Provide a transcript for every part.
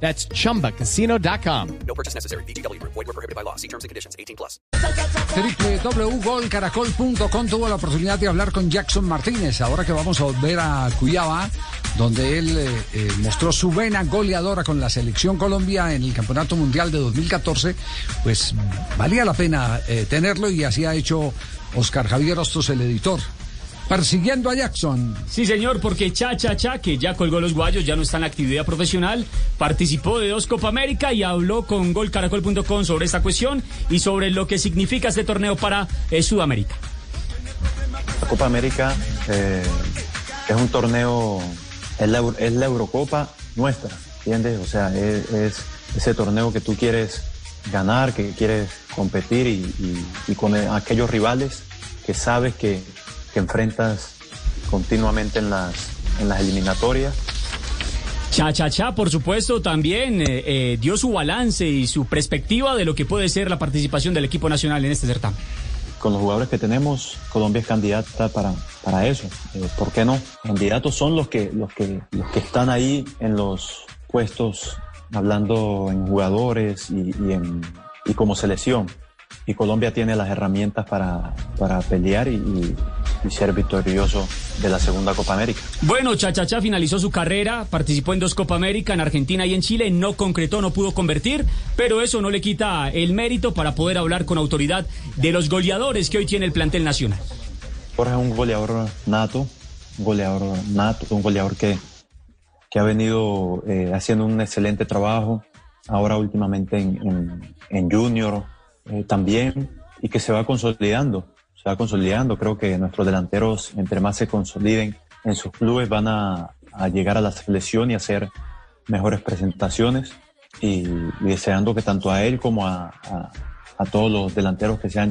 That's chumbacasino.com. No purchase necessary. BGW. Void were prohibited by law. See terms and conditions. 18 plus. www.golcaracol.com tuvo la oportunidad de hablar con Jackson Martínez. Ahora que vamos a volver a Cuyaba, donde él eh, eh, mostró su vena goleadora con la selección Colombia en el Campeonato Mundial de 2014, pues valía la pena eh, tenerlo y así ha hecho Oscar Javier Hostos, el editor. Persiguiendo a Jackson. Sí, señor, porque Cha Cha Cha, que ya colgó los guayos, ya no está en la actividad profesional, participó de dos Copa América y habló con golcaracol.com sobre esta cuestión y sobre lo que significa este torneo para eh, Sudamérica. La Copa América eh, es un torneo, es la, es la Eurocopa nuestra, ¿entiendes? O sea, es, es ese torneo que tú quieres ganar, que quieres competir y, y- y con aquellos rivales que sabes que, que enfrentas continuamente en las, en las eliminatorias. Cha Cha Cha, por supuesto, también eh, eh, dio su balance y su perspectiva de lo que puede ser la participación del equipo nacional en este certamen. Con los jugadores que tenemos, Colombia es candidata para, para eso. Eh, ¿Por qué no? Candidatos son los que, los, que, los que están ahí en los puestos, hablando en jugadores y, y en, y como selección. Y Colombia tiene las herramientas para, para pelear y, y- y ser victorioso de la segunda Copa América. Bueno, Cha Cha Cha finalizó su carrera, participó en dos Copa América, en Argentina y en Chile, no concretó, no pudo convertir, pero eso no le quita el mérito para poder hablar con autoridad de los goleadores que hoy tiene el plantel nacional. Jorge es un goleador nato, un goleador nato, un goleador que, que ha venido eh, haciendo un excelente trabajo, ahora últimamente en, en- en Junior eh, también, y que se va consolidando, se va consolidando. Creo que nuestros delanteros, entre más se consoliden en sus clubes, van a, llegar a la selección y hacer mejores presentaciones. Y, deseando que tanto a él como a, a- todos los delanteros que se han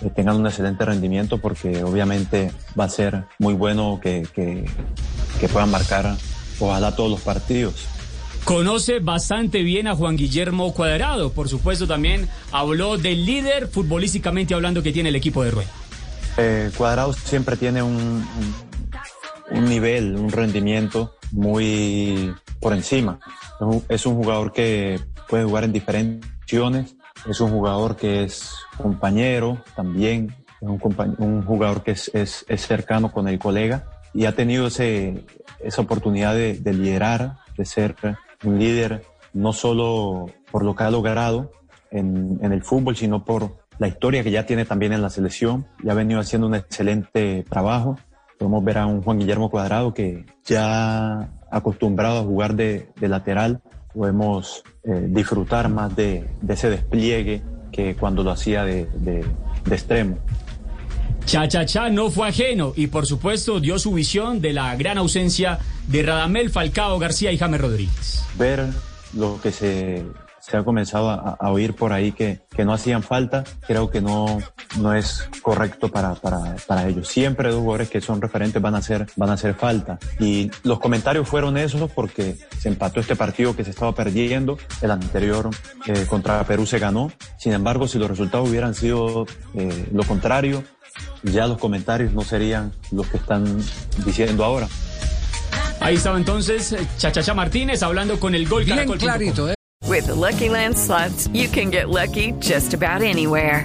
eh, tengan un excelente rendimiento porque obviamente va a ser muy bueno que puedan marcar ojalá todos los partidos. Conoce bastante bien a Juan Guillermo Cuadrado, por supuesto también habló del líder futbolísticamente hablando que tiene el equipo de Rueda. Eh, Cuadrado siempre tiene un, un- nivel, un rendimiento muy por encima. Es un, jugador que puede jugar en diferentes opciones, es un jugador que es compañero también, es un, jugador que es, es- cercano con el colega y ha tenido ese, esa oportunidad de, de liderar, de ser un líder, no solo por lo que ha logrado en, el fútbol, sino por la historia que ya tiene también en la selección. Ya ha venido haciendo un excelente trabajo. Podemos ver a un Juan Guillermo Cuadrado que ya acostumbrado a jugar de, lateral, podemos eh, disfrutar más de, ese despliegue que cuando lo hacía de extremo. Cha Cha Cha no fue ajeno y por supuesto dio su visión de la gran ausencia de Radamel Falcao García y James Rodríguez. ver lo que se, se ha comenzado a, oír por ahí que, que no hacían falta, creo que no, no es correcto para, para, para ellos. Siempre dos jugadores que son referentes van a hacer, van a hacer falta. Y los comentarios fueron esos porque se empató este partido que se estaba perdiendo, el anterior eh, contra Perú se ganó. Sin embargo, si los resultados hubieran sido eh, lo contrario, ya los comentarios no serían los que están diciendo ahora. Ahí estaba entonces Cha Cha Cha Martínez hablando con el gol Bien clarito, ¿eh? With the Lucky Land slots, you can get lucky just about anywhere.